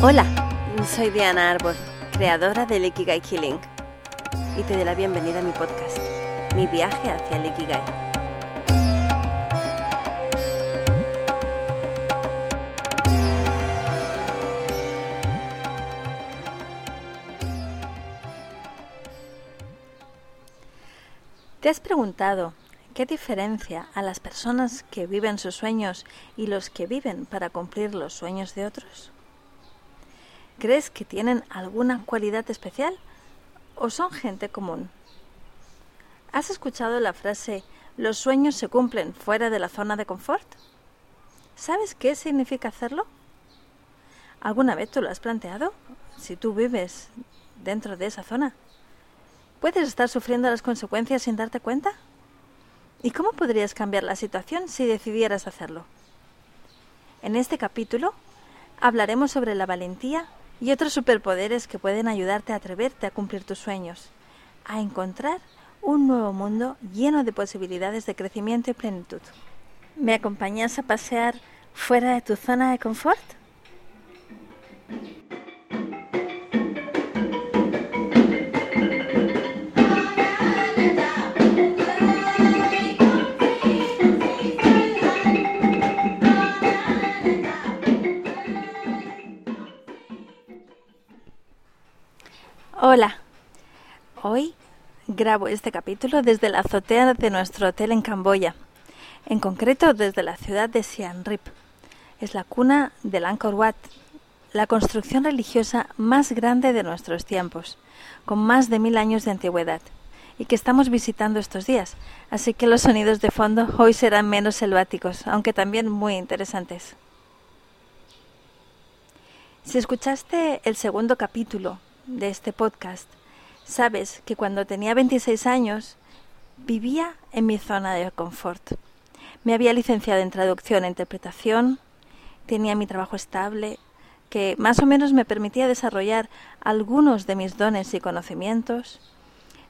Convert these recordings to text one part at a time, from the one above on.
Hola, soy Diana Arbor, creadora del Ikigai Killing, y te doy la bienvenida a mi podcast, Mi viaje hacia el Ikigai. ¿Te has preguntado qué diferencia a las personas que viven sus sueños y los que viven para cumplir los sueños de otros? ¿Crees que tienen alguna cualidad especial o son gente común? ¿Has escuchado la frase los sueños se cumplen fuera de la zona de confort? ¿Sabes qué significa hacerlo? ¿Alguna vez tú lo has planteado? Si tú vives dentro de esa zona. ¿Puedes estar sufriendo las consecuencias sin darte cuenta? ¿Y cómo podrías cambiar la situación si decidieras hacerlo? En este capítulo hablaremos sobre la valentía y otros superpoderes que pueden ayudarte a atreverte a cumplir tus sueños, a encontrar un nuevo mundo lleno de posibilidades de crecimiento y plenitud. ¿Me acompañas a pasear fuera de tu zona de confort? Hola, hoy grabo este capítulo desde la azotea de nuestro hotel en Camboya, en concreto desde la ciudad de Siem Reap. Es la cuna del Angkor Wat, la construcción religiosa más grande de nuestros tiempos, con más de mil años de antigüedad, y que estamos visitando estos días, así que los sonidos de fondo hoy serán menos selváticos, aunque también muy interesantes. Si escuchaste el segundo capítulo de este podcast, sabes que cuando tenía 26 años vivía en mi zona de confort. Me había licenciado en traducción e interpretación, tenía mi trabajo estable, que más o menos me permitía desarrollar algunos de mis dones y conocimientos,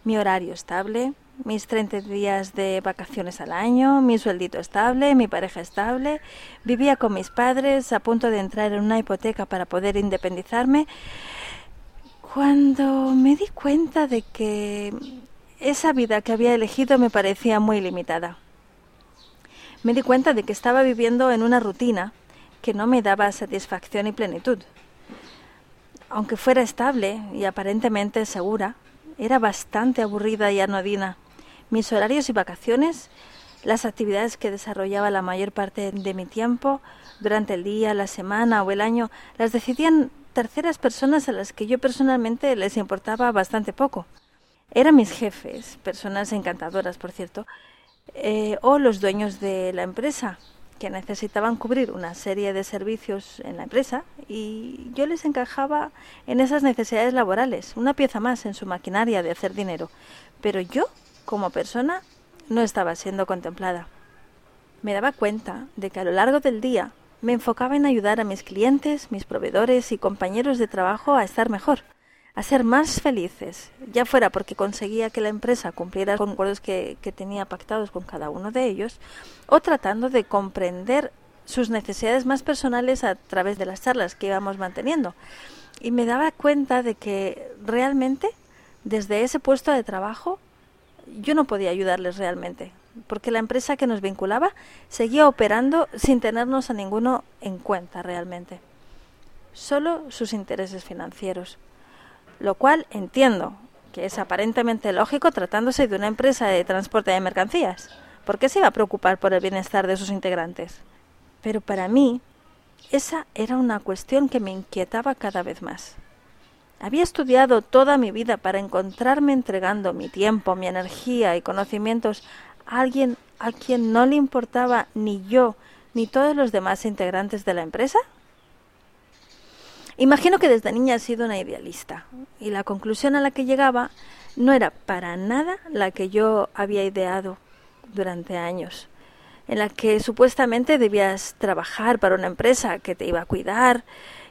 mi horario estable, mis 30 días de vacaciones al año, mi sueldito estable, mi pareja estable, vivía con mis padres a punto de entrar en una hipoteca para poder independizarme cuando me di cuenta de que esa vida que había elegido me parecía muy limitada. Me di cuenta de que estaba viviendo en una rutina que no me daba satisfacción y plenitud. Aunque fuera estable y aparentemente segura, era bastante aburrida y anodina. Mis horarios y vacaciones, las actividades que desarrollaba la mayor parte de mi tiempo, durante el día, la semana o el año, las decidían terceras personas a las que yo personalmente les importaba bastante poco. Eran mis jefes, personas encantadoras, por cierto, eh, o los dueños de la empresa, que necesitaban cubrir una serie de servicios en la empresa y yo les encajaba en esas necesidades laborales, una pieza más en su maquinaria de hacer dinero. Pero yo, como persona, no estaba siendo contemplada. Me daba cuenta de que a lo largo del día me enfocaba en ayudar a mis clientes, mis proveedores y compañeros de trabajo a estar mejor, a ser más felices, ya fuera porque conseguía que la empresa cumpliera con acuerdos que, que tenía pactados con cada uno de ellos, o tratando de comprender sus necesidades más personales a través de las charlas que íbamos manteniendo. Y me daba cuenta de que realmente, desde ese puesto de trabajo, yo no podía ayudarles realmente porque la empresa que nos vinculaba seguía operando sin tenernos a ninguno en cuenta realmente. Solo sus intereses financieros. Lo cual entiendo que es aparentemente lógico tratándose de una empresa de transporte de mercancías. ¿Por qué se iba a preocupar por el bienestar de sus integrantes? Pero para mí, esa era una cuestión que me inquietaba cada vez más. Había estudiado toda mi vida para encontrarme entregando mi tiempo, mi energía y conocimientos alguien a quien no le importaba ni yo ni todos los demás integrantes de la empresa? Imagino que desde niña he sido una idealista y la conclusión a la que llegaba no era para nada la que yo había ideado durante años, en la que supuestamente debías trabajar para una empresa que te iba a cuidar,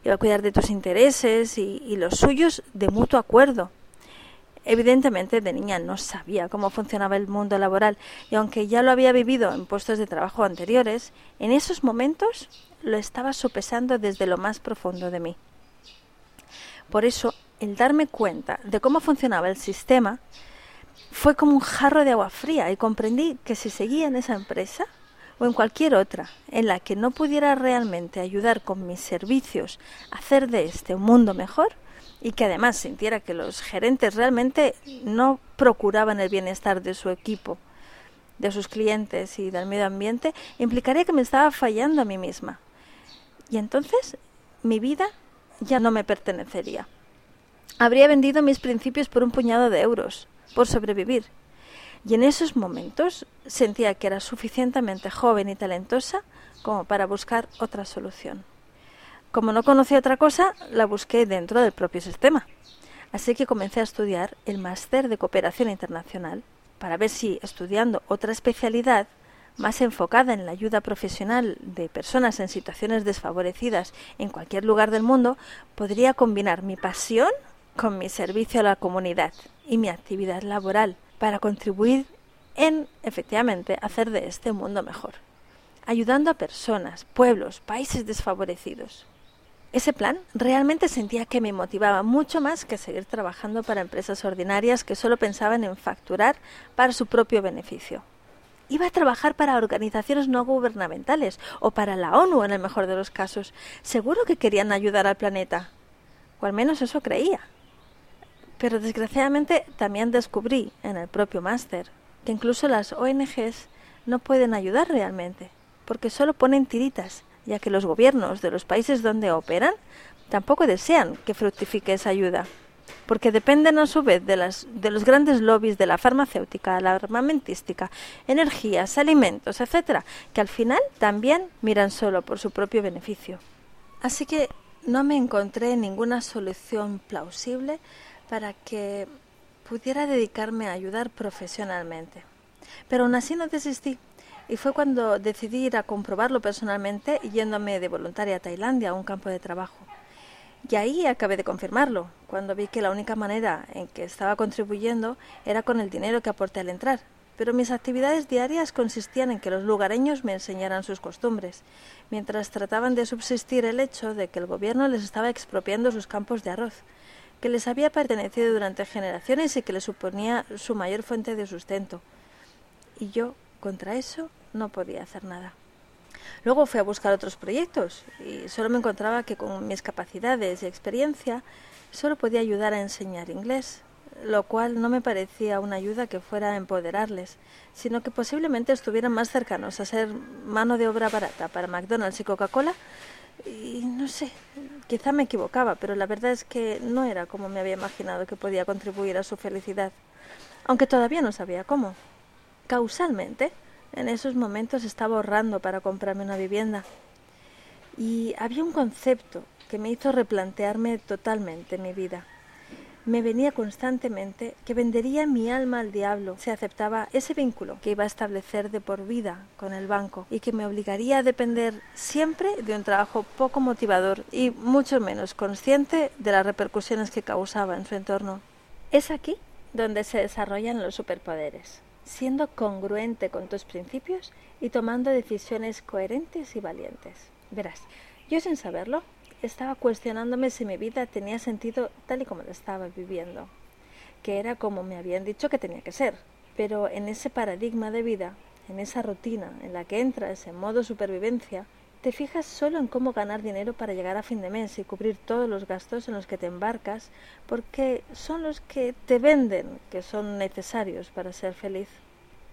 iba a cuidar de tus intereses y, y los suyos de mutuo acuerdo Evidentemente de niña no sabía cómo funcionaba el mundo laboral y aunque ya lo había vivido en puestos de trabajo anteriores, en esos momentos lo estaba sopesando desde lo más profundo de mí. Por eso, el darme cuenta de cómo funcionaba el sistema fue como un jarro de agua fría y comprendí que si seguía en esa empresa o en cualquier otra en la que no pudiera realmente ayudar con mis servicios a hacer de este un mundo mejor y que además sintiera que los gerentes realmente no procuraban el bienestar de su equipo, de sus clientes y del medio ambiente, implicaría que me estaba fallando a mí misma. Y entonces mi vida ya no me pertenecería. Habría vendido mis principios por un puñado de euros, por sobrevivir. Y en esos momentos sentía que era suficientemente joven y talentosa como para buscar otra solución. Como no conocía otra cosa, la busqué dentro del propio sistema. Así que comencé a estudiar el máster de cooperación internacional para ver si estudiando otra especialidad más enfocada en la ayuda profesional de personas en situaciones desfavorecidas en cualquier lugar del mundo, podría combinar mi pasión con mi servicio a la comunidad y mi actividad laboral para contribuir en, efectivamente, hacer de este mundo mejor, ayudando a personas, pueblos, países desfavorecidos. Ese plan realmente sentía que me motivaba mucho más que seguir trabajando para empresas ordinarias que solo pensaban en facturar para su propio beneficio. Iba a trabajar para organizaciones no gubernamentales o para la ONU en el mejor de los casos. Seguro que querían ayudar al planeta. O al menos eso creía. Pero desgraciadamente también descubrí en el propio máster que incluso las ONGs no pueden ayudar realmente, porque solo ponen tiritas, ya que los gobiernos de los países donde operan tampoco desean que fructifique esa ayuda porque dependen a su vez de, las, de los grandes lobbies de la farmacéutica, la armamentística, energías, alimentos, etcétera, que al final también miran solo por su propio beneficio. Así que no me encontré ninguna solución plausible para que pudiera dedicarme a ayudar profesionalmente. Pero aún así no desistí y fue cuando decidí ir a comprobarlo personalmente yéndome de voluntaria a Tailandia a un campo de trabajo. Y ahí acabé de confirmarlo, cuando vi que la única manera en que estaba contribuyendo era con el dinero que aporté al entrar. Pero mis actividades diarias consistían en que los lugareños me enseñaran sus costumbres, mientras trataban de subsistir el hecho de que el gobierno les estaba expropiando sus campos de arroz, que les había pertenecido durante generaciones y que les suponía su mayor fuente de sustento. Y yo, contra eso, no podía hacer nada. Luego fui a buscar otros proyectos y solo me encontraba que con mis capacidades y experiencia solo podía ayudar a enseñar inglés, lo cual no me parecía una ayuda que fuera a empoderarles, sino que posiblemente estuvieran más cercanos a ser mano de obra barata para McDonald's y Coca-Cola. Y no sé, quizá me equivocaba, pero la verdad es que no era como me había imaginado que podía contribuir a su felicidad, aunque todavía no sabía cómo. Causalmente, en esos momentos estaba ahorrando para comprarme una vivienda. Y había un concepto que me hizo replantearme totalmente mi vida. Me venía constantemente que vendería mi alma al diablo si aceptaba ese vínculo que iba a establecer de por vida con el banco y que me obligaría a depender siempre de un trabajo poco motivador y mucho menos consciente de las repercusiones que causaba en su entorno. Es aquí donde se desarrollan los superpoderes siendo congruente con tus principios y tomando decisiones coherentes y valientes. Verás, yo sin saberlo estaba cuestionándome si mi vida tenía sentido tal y como la estaba viviendo, que era como me habían dicho que tenía que ser. Pero en ese paradigma de vida, en esa rutina en la que entras en modo supervivencia, te fijas solo en cómo ganar dinero para llegar a fin de mes y cubrir todos los gastos en los que te embarcas, porque son los que te venden que son necesarios para ser feliz.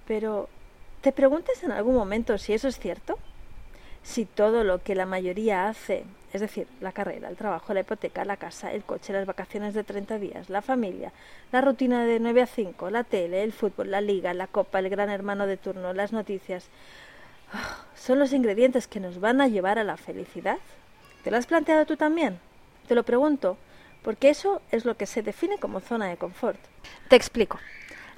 Pero, ¿te preguntas en algún momento si eso es cierto? Si todo lo que la mayoría hace, es decir, la carrera, el trabajo, la hipoteca, la casa, el coche, las vacaciones de 30 días, la familia, la rutina de 9 a 5, la tele, el fútbol, la liga, la copa, el gran hermano de turno, las noticias, son los ingredientes que nos van a llevar a la felicidad? ¿Te lo has planteado tú también? Te lo pregunto, porque eso es lo que se define como zona de confort. Te explico.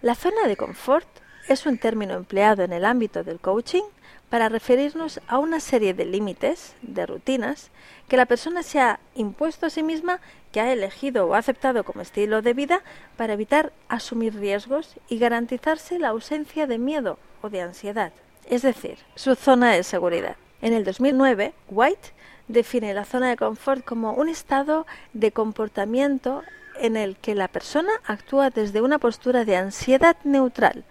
La zona de confort es un término empleado en el ámbito del coaching para referirnos a una serie de límites, de rutinas, que la persona se ha impuesto a sí misma, que ha elegido o aceptado como estilo de vida para evitar asumir riesgos y garantizarse la ausencia de miedo o de ansiedad es decir, su zona de seguridad. En el 2009, White define la zona de confort como un estado de comportamiento en el que la persona actúa desde una postura de ansiedad neutral,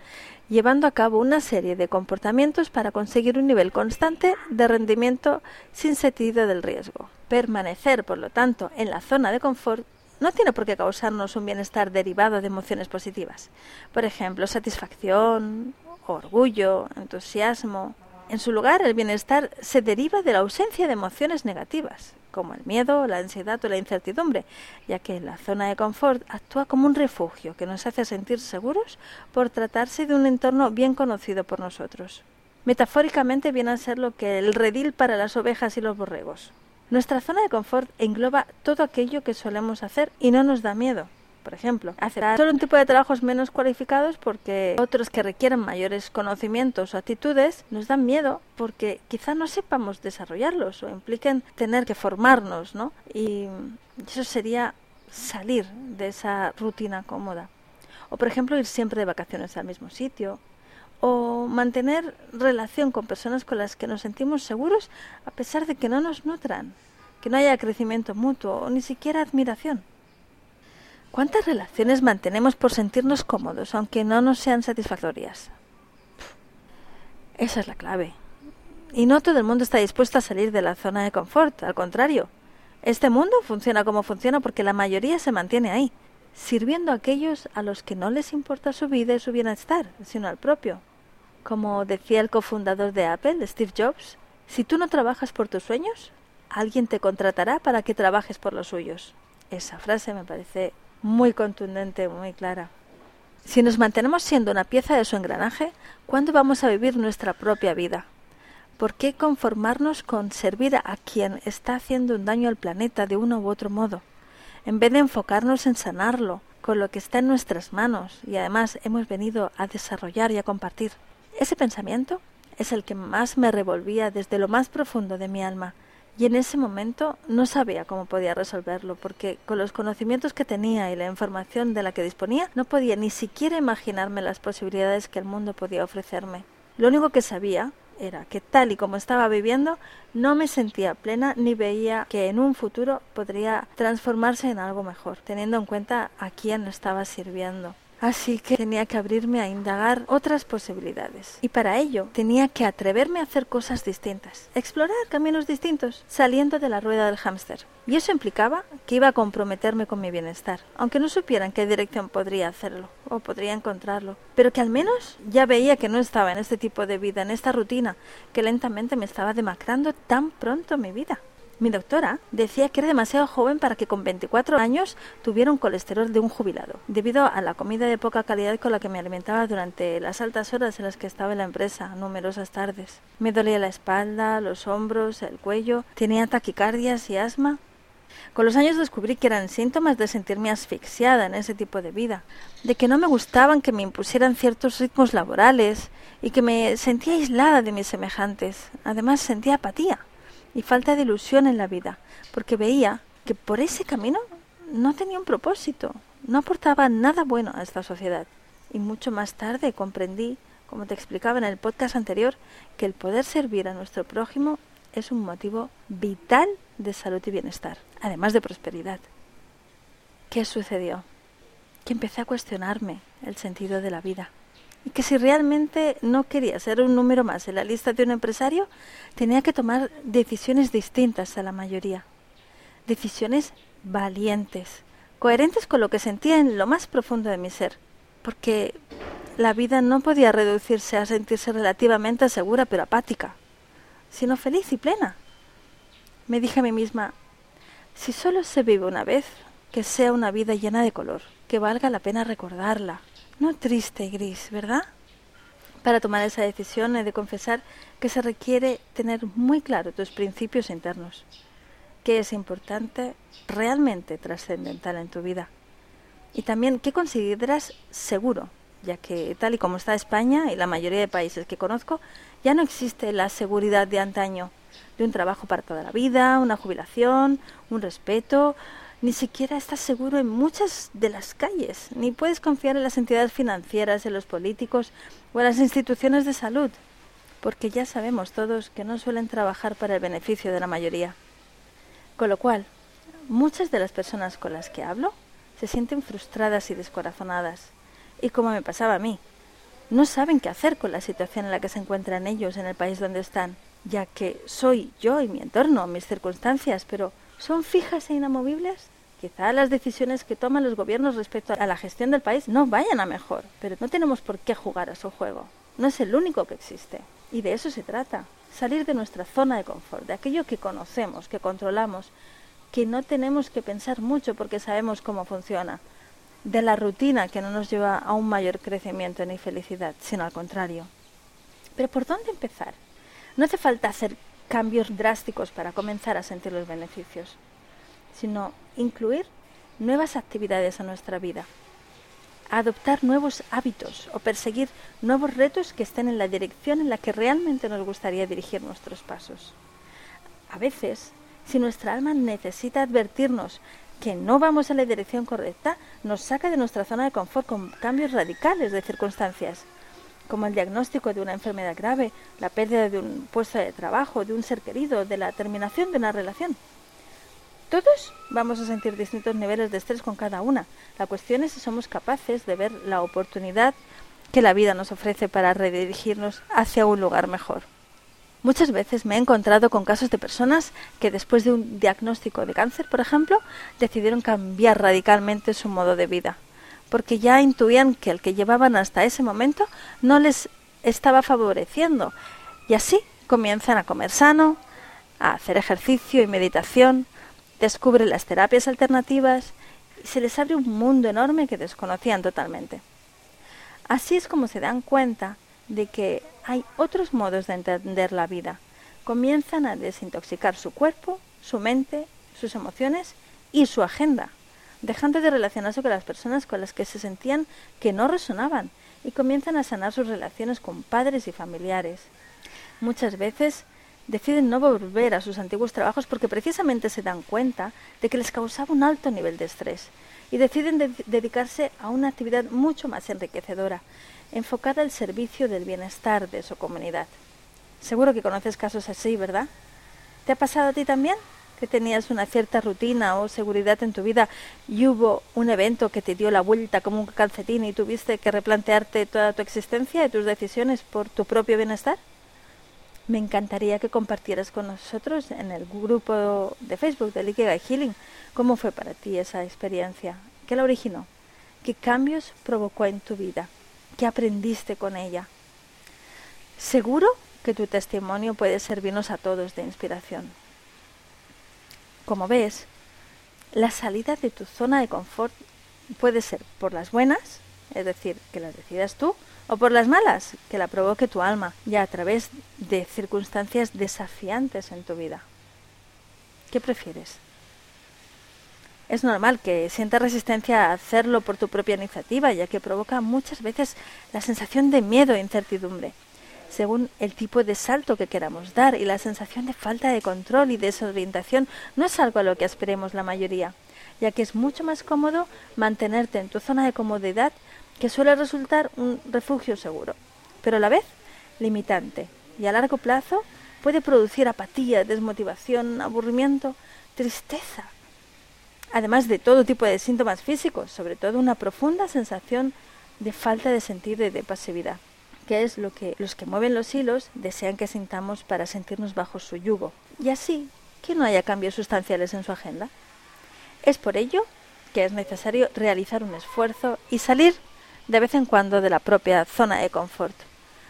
llevando a cabo una serie de comportamientos para conseguir un nivel constante de rendimiento sin sentido del riesgo. Permanecer, por lo tanto, en la zona de confort no tiene por qué causarnos un bienestar derivado de emociones positivas. Por ejemplo, satisfacción, orgullo, entusiasmo. En su lugar, el bienestar se deriva de la ausencia de emociones negativas, como el miedo, la ansiedad o la incertidumbre, ya que la zona de confort actúa como un refugio que nos hace sentir seguros por tratarse de un entorno bien conocido por nosotros. Metafóricamente viene a ser lo que el redil para las ovejas y los borregos. Nuestra zona de confort engloba todo aquello que solemos hacer y no nos da miedo. Por ejemplo, hacer solo un tipo de trabajos menos cualificados porque otros que requieren mayores conocimientos o actitudes nos dan miedo porque quizá no sepamos desarrollarlos o impliquen tener que formarnos, ¿no? Y eso sería salir de esa rutina cómoda. O por ejemplo, ir siempre de vacaciones al mismo sitio o mantener relación con personas con las que nos sentimos seguros a pesar de que no nos nutran, que no haya crecimiento mutuo o ni siquiera admiración. ¿Cuántas relaciones mantenemos por sentirnos cómodos aunque no nos sean satisfactorias? Esa es la clave. Y no todo el mundo está dispuesto a salir de la zona de confort, al contrario. Este mundo funciona como funciona porque la mayoría se mantiene ahí, sirviendo a aquellos a los que no les importa su vida y su bienestar, sino al propio. Como decía el cofundador de Apple, Steve Jobs, si tú no trabajas por tus sueños, alguien te contratará para que trabajes por los suyos. Esa frase me parece muy contundente, muy clara. Si nos mantenemos siendo una pieza de su engranaje, ¿cuándo vamos a vivir nuestra propia vida? ¿Por qué conformarnos con servir a quien está haciendo un daño al planeta de uno u otro modo? en vez de enfocarnos en sanarlo con lo que está en nuestras manos y además hemos venido a desarrollar y a compartir. Ese pensamiento es el que más me revolvía desde lo más profundo de mi alma y en ese momento no sabía cómo podía resolverlo porque con los conocimientos que tenía y la información de la que disponía no podía ni siquiera imaginarme las posibilidades que el mundo podía ofrecerme. Lo único que sabía era que tal y como estaba viviendo no me sentía plena ni veía que en un futuro podría transformarse en algo mejor, teniendo en cuenta a quién estaba sirviendo. Así que tenía que abrirme a indagar otras posibilidades. Y para ello tenía que atreverme a hacer cosas distintas, explorar caminos distintos, saliendo de la rueda del hámster. Y eso implicaba que iba a comprometerme con mi bienestar, aunque no supieran qué dirección podría hacerlo o podría encontrarlo, pero que al menos ya veía que no estaba en este tipo de vida, en esta rutina, que lentamente me estaba demacrando tan pronto mi vida. Mi doctora decía que era demasiado joven para que con 24 años tuviera un colesterol de un jubilado, debido a la comida de poca calidad con la que me alimentaba durante las altas horas en las que estaba en la empresa, numerosas tardes. Me dolía la espalda, los hombros, el cuello, tenía taquicardias y asma. Con los años descubrí que eran síntomas de sentirme asfixiada en ese tipo de vida, de que no me gustaban que me impusieran ciertos ritmos laborales y que me sentía aislada de mis semejantes. Además sentía apatía y falta de ilusión en la vida, porque veía que por ese camino no tenía un propósito, no aportaba nada bueno a esta sociedad. Y mucho más tarde comprendí, como te explicaba en el podcast anterior, que el poder servir a nuestro prójimo es un motivo vital de salud y bienestar, además de prosperidad. ¿Qué sucedió? Que empecé a cuestionarme el sentido de la vida y que si realmente no quería ser un número más en la lista de un empresario, tenía que tomar decisiones distintas a la mayoría. Decisiones valientes, coherentes con lo que sentía en lo más profundo de mi ser, porque la vida no podía reducirse a sentirse relativamente segura pero apática, sino feliz y plena. Me dije a mí misma, si solo se vive una vez, que sea una vida llena de color, que valga la pena recordarla, no triste y gris, ¿verdad? Para tomar esa decisión he de confesar que se requiere tener muy claro tus principios internos, qué es importante, realmente trascendental en tu vida, y también qué consideras seguro, ya que tal y como está España y la mayoría de países que conozco, ya no existe la seguridad de antaño, de un trabajo para toda la vida, una jubilación, un respeto, ni siquiera estás seguro en muchas de las calles, ni puedes confiar en las entidades financieras, en los políticos o en las instituciones de salud. porque ya sabemos todos que no suelen trabajar para el beneficio de la mayoría. Con lo cual, muchas de las personas con las que hablo se sienten frustradas y descorazonadas. Y como me pasaba a mí, no saben qué hacer con la situación en la que se encuentran ellos en el país donde están, ya que soy yo y mi entorno, mis circunstancias, pero ¿son fijas e inamovibles? Quizá las decisiones que toman los gobiernos respecto a la gestión del país no vayan a mejor, pero no tenemos por qué jugar a su juego. No es el único que existe. Y de eso se trata. Salir de nuestra zona de confort, de aquello que conocemos, que controlamos, que no tenemos que pensar mucho porque sabemos cómo funciona, de la rutina que no nos lleva a un mayor crecimiento ni felicidad, sino al contrario. Pero ¿por dónde empezar? No hace falta hacer cambios drásticos para comenzar a sentir los beneficios, sino incluir nuevas actividades a nuestra vida, adoptar nuevos hábitos o perseguir nuevos retos que estén en la dirección en la que realmente nos gustaría dirigir nuestros pasos. A veces, si nuestra alma necesita advertirnos que no vamos en la dirección correcta, nos saca de nuestra zona de confort con cambios radicales de circunstancias, como el diagnóstico de una enfermedad grave, la pérdida de un puesto de trabajo, de un ser querido, de la terminación de una relación. Todos vamos a sentir distintos niveles de estrés con cada una. La cuestión es si somos capaces de ver la oportunidad que la vida nos ofrece para redirigirnos hacia un lugar mejor. Muchas veces me he encontrado con casos de personas que después de un diagnóstico de cáncer, por ejemplo, decidieron cambiar radicalmente su modo de vida, porque ya intuían que el que llevaban hasta ese momento no les estaba favoreciendo, y así comienzan a comer sano, a hacer ejercicio y meditación, descubren las terapias alternativas y se les abre un mundo enorme que desconocían totalmente. Así es como se dan cuenta de que hay otros modos de entender la vida. Comienzan a desintoxicar su cuerpo, su mente, sus emociones y su agenda, dejando de relacionarse con las personas con las que se sentían que no resonaban y comienzan a sanar sus relaciones con padres y familiares. Muchas veces deciden no volver a sus antiguos trabajos porque precisamente se dan cuenta de que les causaba un alto nivel de estrés y deciden dedicarse a una actividad mucho más enriquecedora, enfocada al servicio del bienestar de su comunidad. Seguro que conoces casos así, ¿verdad? ¿Te ha pasado a ti también? Que tenías una cierta rutina o seguridad en tu vida y hubo un evento que te dio la vuelta como un calcetín y tuviste que replantearte toda tu existencia y tus decisiones por tu propio bienestar? Me encantaría que compartieras con nosotros en el grupo de Facebook de Ikigai Healing cómo fue para ti esa experiencia, qué la originó, qué cambios provocó en tu vida ¿Qué aprendiste con ella? Seguro que tu testimonio puede servirnos a todos de inspiración. Como ves, la salida de tu zona de confort puede ser por las buenas, es decir, que las decidas tú, o por las malas, que la provoque tu alma, ya a través de circunstancias desafiantes en tu vida. ¿Qué prefieres? Es normal que sientas resistencia a hacerlo por tu propia iniciativa, ya que provoca muchas veces la sensación de miedo e incertidumbre, según el tipo de salto que queramos dar, y la sensación de falta de control y desorientación no es algo a lo que esperemos la mayoría, ya que es mucho más cómodo mantenerte en tu zona de comodidad, que suele resultar un refugio seguro, pero a la vez limitante, y a largo plazo puede producir apatía, desmotivación, aburrimiento, tristeza además de todo tipo de síntomas físicos, sobre todo una profunda sensación de falta de sentido y de pasividad, que es lo que los que mueven los hilos desean que sintamos para sentirnos bajo su yugo, y así que no haya cambios sustanciales en su agenda. Es por ello que es necesario realizar un esfuerzo y salir de vez en cuando de la propia zona de confort,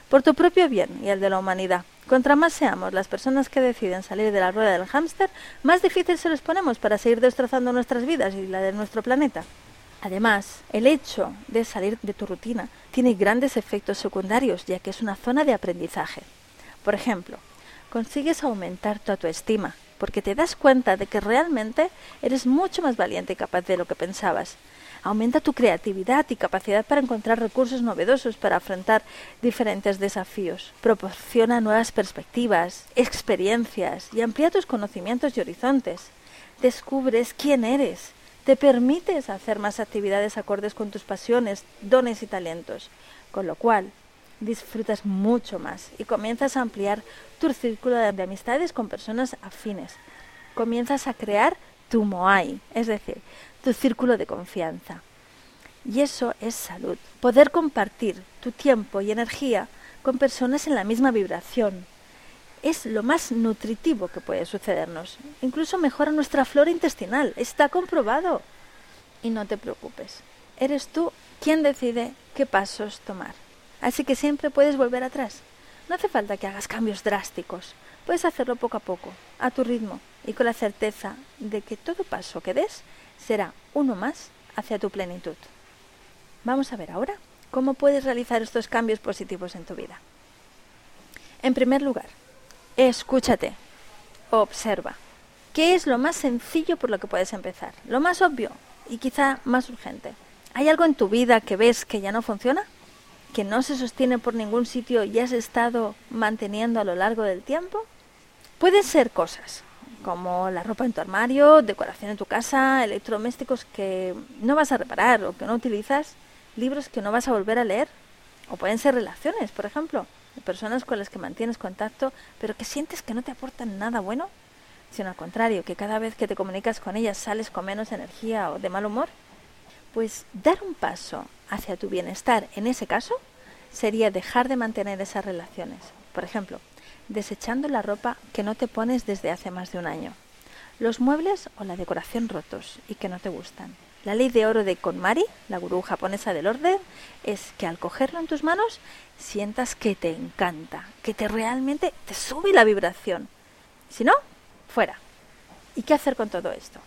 por tu propio bien y el de la humanidad. Contra más seamos las personas que deciden salir de la rueda del hámster, más difícil se los ponemos para seguir destrozando nuestras vidas y la de nuestro planeta. Además, el hecho de salir de tu rutina tiene grandes efectos secundarios, ya que es una zona de aprendizaje. Por ejemplo, consigues aumentar tu autoestima, porque te das cuenta de que realmente eres mucho más valiente y capaz de lo que pensabas, Aumenta tu creatividad y capacidad para encontrar recursos novedosos para afrontar diferentes desafíos. Proporciona nuevas perspectivas, experiencias y amplía tus conocimientos y horizontes. Descubres quién eres. Te permites hacer más actividades acordes con tus pasiones, dones y talentos. Con lo cual, disfrutas mucho más y comienzas a ampliar tu círculo de amistades con personas afines. Comienzas a crear tu Moai, es decir, tu círculo de confianza. Y eso es salud. Poder compartir tu tiempo y energía con personas en la misma vibración. Es lo más nutritivo que puede sucedernos. Incluso mejora nuestra flora intestinal. Está comprobado. Y no te preocupes. Eres tú quien decide qué pasos tomar. Así que siempre puedes volver atrás. No hace falta que hagas cambios drásticos. Puedes hacerlo poco a poco, a tu ritmo y con la certeza de que todo paso que des será uno más hacia tu plenitud. Vamos a ver ahora cómo puedes realizar estos cambios positivos en tu vida. En primer lugar, escúchate, observa. ¿Qué es lo más sencillo por lo que puedes empezar? Lo más obvio y quizá más urgente. ¿Hay algo en tu vida que ves que ya no funciona? ¿Que no se sostiene por ningún sitio y has estado manteniendo a lo largo del tiempo? Pueden ser cosas como la ropa en tu armario, decoración en tu casa, electrodomésticos que no vas a reparar o que no utilizas, libros que no vas a volver a leer, o pueden ser relaciones, por ejemplo, de personas con las que mantienes contacto, pero que sientes que no te aportan nada bueno, sino al contrario, que cada vez que te comunicas con ellas sales con menos energía o de mal humor. Pues dar un paso hacia tu bienestar en ese caso sería dejar de mantener esas relaciones. Por ejemplo, desechando la ropa que no te pones desde hace más de un año, los muebles o la decoración rotos y que no te gustan. La ley de oro de KonMari, la gurú japonesa del orden, es que al cogerlo en tus manos sientas que te encanta, que te realmente te sube la vibración. Si no, fuera. ¿Y qué hacer con todo esto?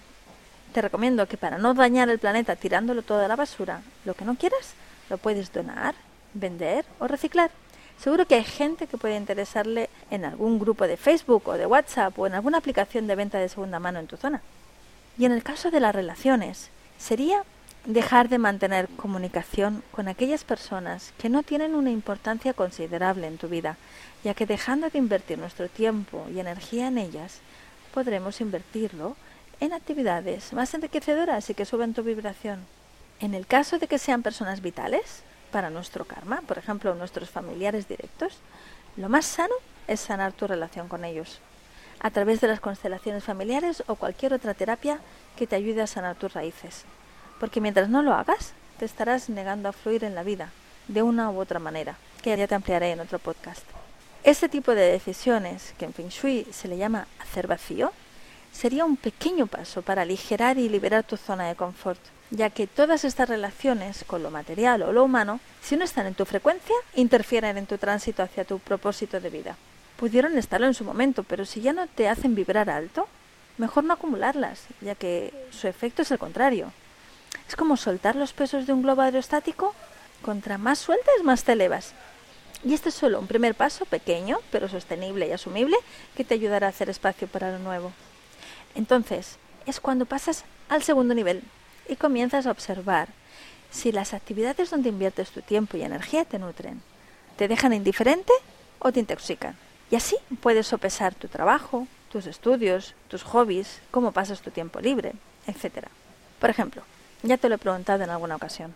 Te recomiendo que para no dañar el planeta tirándolo todo a la basura, lo que no quieras, lo puedes donar, vender o reciclar. Seguro que hay gente que puede interesarle en algún grupo de Facebook o de WhatsApp o en alguna aplicación de venta de segunda mano en tu zona. Y en el caso de las relaciones, sería dejar de mantener comunicación con aquellas personas que no tienen una importancia considerable en tu vida, ya que dejando de invertir nuestro tiempo y energía en ellas, podremos invertirlo en actividades más enriquecedoras y que suben tu vibración. En el caso de que sean personas vitales, para nuestro karma, por ejemplo, nuestros familiares directos, lo más sano es sanar tu relación con ellos, a través de las constelaciones familiares o cualquier otra terapia que te ayude a sanar tus raíces. Porque mientras no lo hagas, te estarás negando a fluir en la vida, de una u otra manera, que ya te ampliaré en otro podcast. Este tipo de decisiones, que en Feng Shui se le llama hacer vacío, sería un pequeño paso para aligerar y liberar tu zona de confort ya que todas estas relaciones con lo material o lo humano, si no están en tu frecuencia, interfieren en tu tránsito hacia tu propósito de vida. Pudieron estarlo en su momento, pero si ya no te hacen vibrar alto, mejor no acumularlas, ya que su efecto es el contrario. Es como soltar los pesos de un globo aerostático, contra más sueltas, más te elevas. Y este es solo un primer paso pequeño, pero sostenible y asumible, que te ayudará a hacer espacio para lo nuevo. Entonces, es cuando pasas al segundo nivel, y comienzas a observar si las actividades donde inviertes tu tiempo y energía te nutren, te dejan indiferente o te intoxican. Y así puedes sopesar tu trabajo, tus estudios, tus hobbies, cómo pasas tu tiempo libre, etc. Por ejemplo, ya te lo he preguntado en alguna ocasión.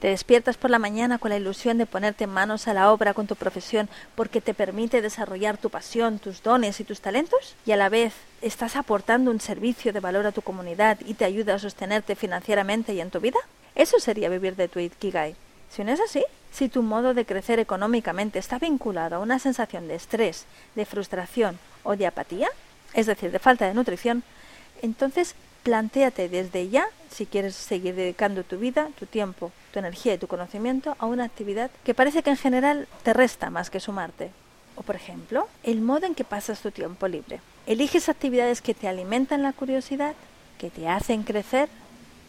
Te despiertas por la mañana con la ilusión de ponerte manos a la obra con tu profesión porque te permite desarrollar tu pasión, tus dones y tus talentos y a la vez estás aportando un servicio de valor a tu comunidad y te ayuda a sostenerte financieramente y en tu vida? Eso sería vivir de tu Ikigai. Si no es así, si tu modo de crecer económicamente está vinculado a una sensación de estrés, de frustración o de apatía, es decir, de falta de nutrición, entonces plantéate desde ya si quieres seguir dedicando tu vida, tu tiempo, tu energía y tu conocimiento a una actividad que parece que en general te resta más que sumarte. O por ejemplo, el modo en que pasas tu tiempo libre. Eliges actividades que te alimentan la curiosidad, que te hacen crecer,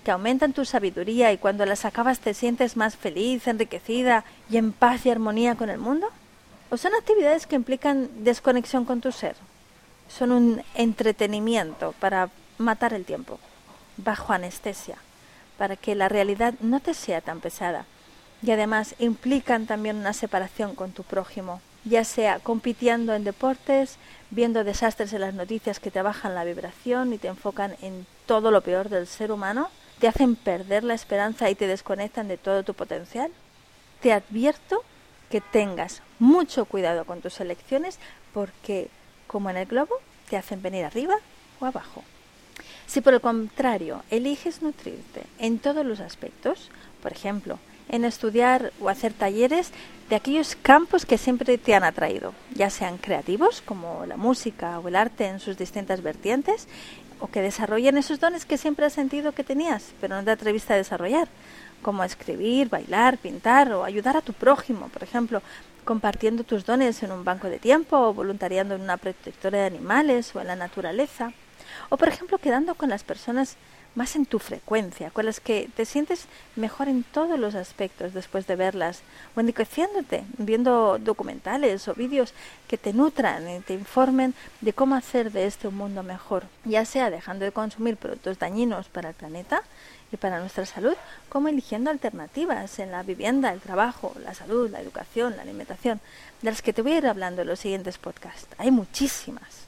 que aumentan tu sabiduría y cuando las acabas te sientes más feliz, enriquecida y en paz y armonía con el mundo. ¿O son actividades que implican desconexión con tu ser? Son un entretenimiento para matar el tiempo, bajo anestesia, para que la realidad no te sea tan pesada. Y además implican también una separación con tu prójimo, ya sea compitiendo en deportes, viendo desastres en las noticias que te bajan la vibración y te enfocan en todo lo peor del ser humano, te hacen perder la esperanza y te desconectan de todo tu potencial. Te advierto que tengas mucho cuidado con tus elecciones porque, como en el globo, te hacen venir arriba o abajo. Si por el contrario eliges nutrirte en todos los aspectos, por ejemplo, en estudiar o hacer talleres de aquellos campos que siempre te han atraído, ya sean creativos como la música o el arte en sus distintas vertientes, o que desarrollen esos dones que siempre has sentido que tenías, pero no te atreviste a desarrollar, como escribir, bailar, pintar o ayudar a tu prójimo, por ejemplo, compartiendo tus dones en un banco de tiempo o voluntariando en una protectora de animales o en la naturaleza, o por ejemplo quedando con las personas más en tu frecuencia, con las que te sientes mejor en todos los aspectos después de verlas, o enriqueciéndote, viendo documentales o vídeos que te nutran y te informen de cómo hacer de este un mundo mejor, ya sea dejando de consumir productos dañinos para el planeta y para nuestra salud, como eligiendo alternativas en la vivienda, el trabajo, la salud, la educación, la alimentación, de las que te voy a ir hablando en los siguientes podcasts. Hay muchísimas.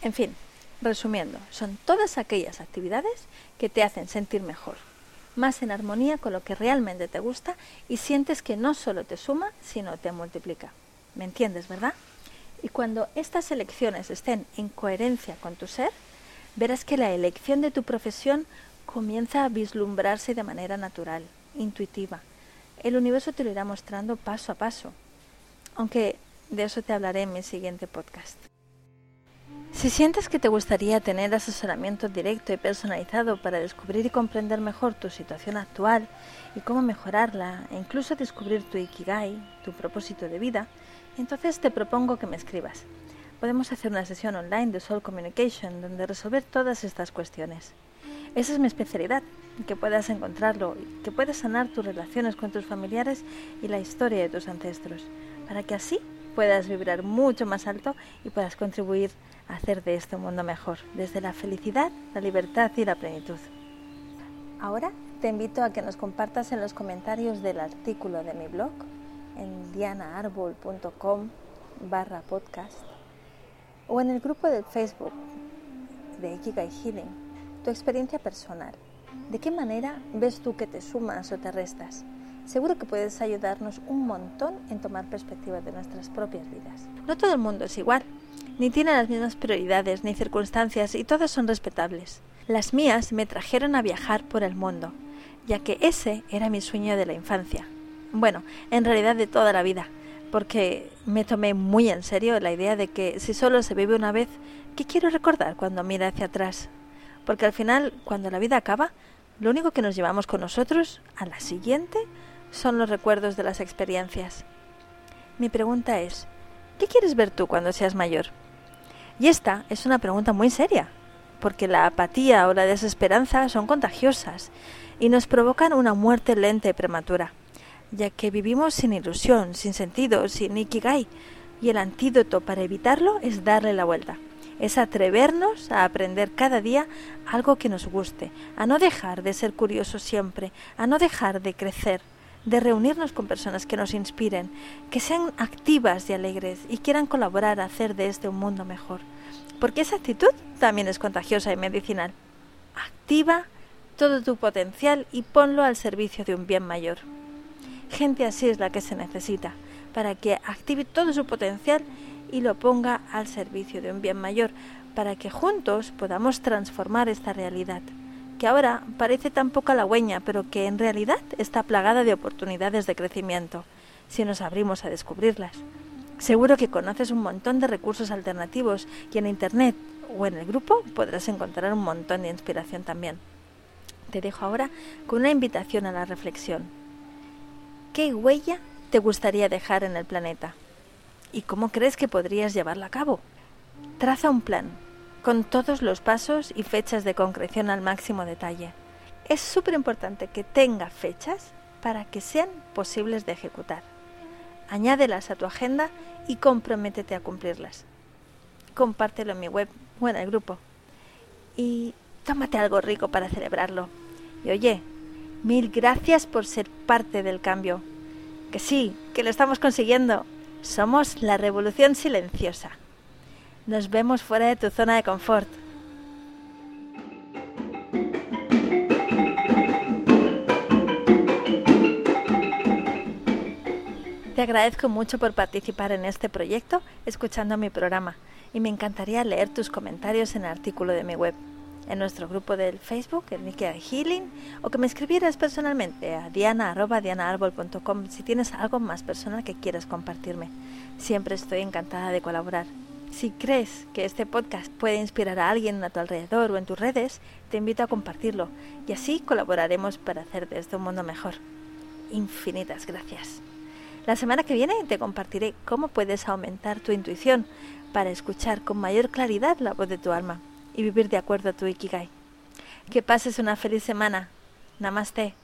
En fin, Resumiendo, son todas aquellas actividades que te hacen sentir mejor, más en armonía con lo que realmente te gusta y sientes que no solo te suma, sino te multiplica. ¿Me entiendes, verdad? Y cuando estas elecciones estén en coherencia con tu ser, verás que la elección de tu profesión comienza a vislumbrarse de manera natural, intuitiva. El universo te lo irá mostrando paso a paso, aunque de eso te hablaré en mi siguiente podcast. Si sientes que te gustaría tener asesoramiento directo y personalizado para descubrir y comprender mejor tu situación actual y cómo mejorarla, e incluso descubrir tu ikigai, tu propósito de vida, entonces te propongo que me escribas. Podemos hacer una sesión online de Soul Communication donde resolver todas estas cuestiones. Esa es mi especialidad, que puedas encontrarlo, que puedas sanar tus relaciones con tus familiares y la historia de tus ancestros, para que así puedas vibrar mucho más alto y puedas contribuir hacer de este mundo mejor, desde la felicidad, la libertad y la plenitud. Ahora te invito a que nos compartas en los comentarios del artículo de mi blog en dianaarbol.com barra podcast o en el grupo de Facebook de Ikigai Healing tu experiencia personal. ¿De qué manera ves tú que te sumas o te restas? Seguro que puedes ayudarnos un montón en tomar perspectiva de nuestras propias vidas. No todo el mundo es igual, ni tiene las mismas prioridades ni circunstancias y todas son respetables. Las mías me trajeron a viajar por el mundo, ya que ese era mi sueño de la infancia. Bueno, en realidad de toda la vida, porque me tomé muy en serio la idea de que si solo se vive una vez, ¿qué quiero recordar cuando mire hacia atrás? Porque al final, cuando la vida acaba, lo único que nos llevamos con nosotros a la siguiente son los recuerdos de las experiencias. Mi pregunta es, ¿qué quieres ver tú cuando seas mayor? Y esta es una pregunta muy seria, porque la apatía o la desesperanza son contagiosas y nos provocan una muerte lenta y prematura, ya que vivimos sin ilusión, sin sentido, sin ikigai, y el antídoto para evitarlo es darle la vuelta, es atrevernos a aprender cada día algo que nos guste, a no dejar de ser curiosos siempre, a no dejar de crecer, de reunirnos con personas que nos inspiren, que sean activas y alegres y quieran colaborar a hacer de este un mundo mejor. Porque esa actitud también es contagiosa y medicinal. Activa todo tu potencial y ponlo al servicio de un bien mayor. Gente así es la que se necesita, para que active todo su potencial y lo ponga al servicio de un bien mayor, para que juntos podamos transformar esta realidad que ahora parece tan poca halagüeña, pero que en realidad está plagada de oportunidades de crecimiento, si nos abrimos a descubrirlas. Seguro que conoces un montón de recursos alternativos y en Internet o en el grupo podrás encontrar un montón de inspiración también. Te dejo ahora con una invitación a la reflexión. ¿Qué huella te gustaría dejar en el planeta? ¿Y cómo crees que podrías llevarla a cabo? Traza un plan, con todos los pasos y fechas de concreción al máximo detalle. Es súper importante que tenga fechas para que sean posibles de ejecutar. Añádelas a tu agenda y comprométete a cumplirlas. Compártelo en mi web o en el grupo. Y tómate algo rico para celebrarlo. Y oye, mil gracias por ser parte del cambio. Que sí, que lo estamos consiguiendo. Somos la revolución silenciosa. Nos vemos fuera de tu zona de confort. Te agradezco mucho por participar en este proyecto escuchando mi programa y me encantaría leer tus comentarios en el artículo de mi web, en nuestro grupo del Facebook, Nikia Healing, o que me escribieras personalmente a diana.dianaarbol.com si tienes algo más personal que quieras compartirme. Siempre estoy encantada de colaborar. Si crees que este podcast puede inspirar a alguien a tu alrededor o en tus redes, te invito a compartirlo y así colaboraremos para hacer de este un mundo mejor. Infinitas gracias. La semana que viene te compartiré cómo puedes aumentar tu intuición para escuchar con mayor claridad la voz de tu alma y vivir de acuerdo a tu Ikigai. Que pases una feliz semana. Namaste.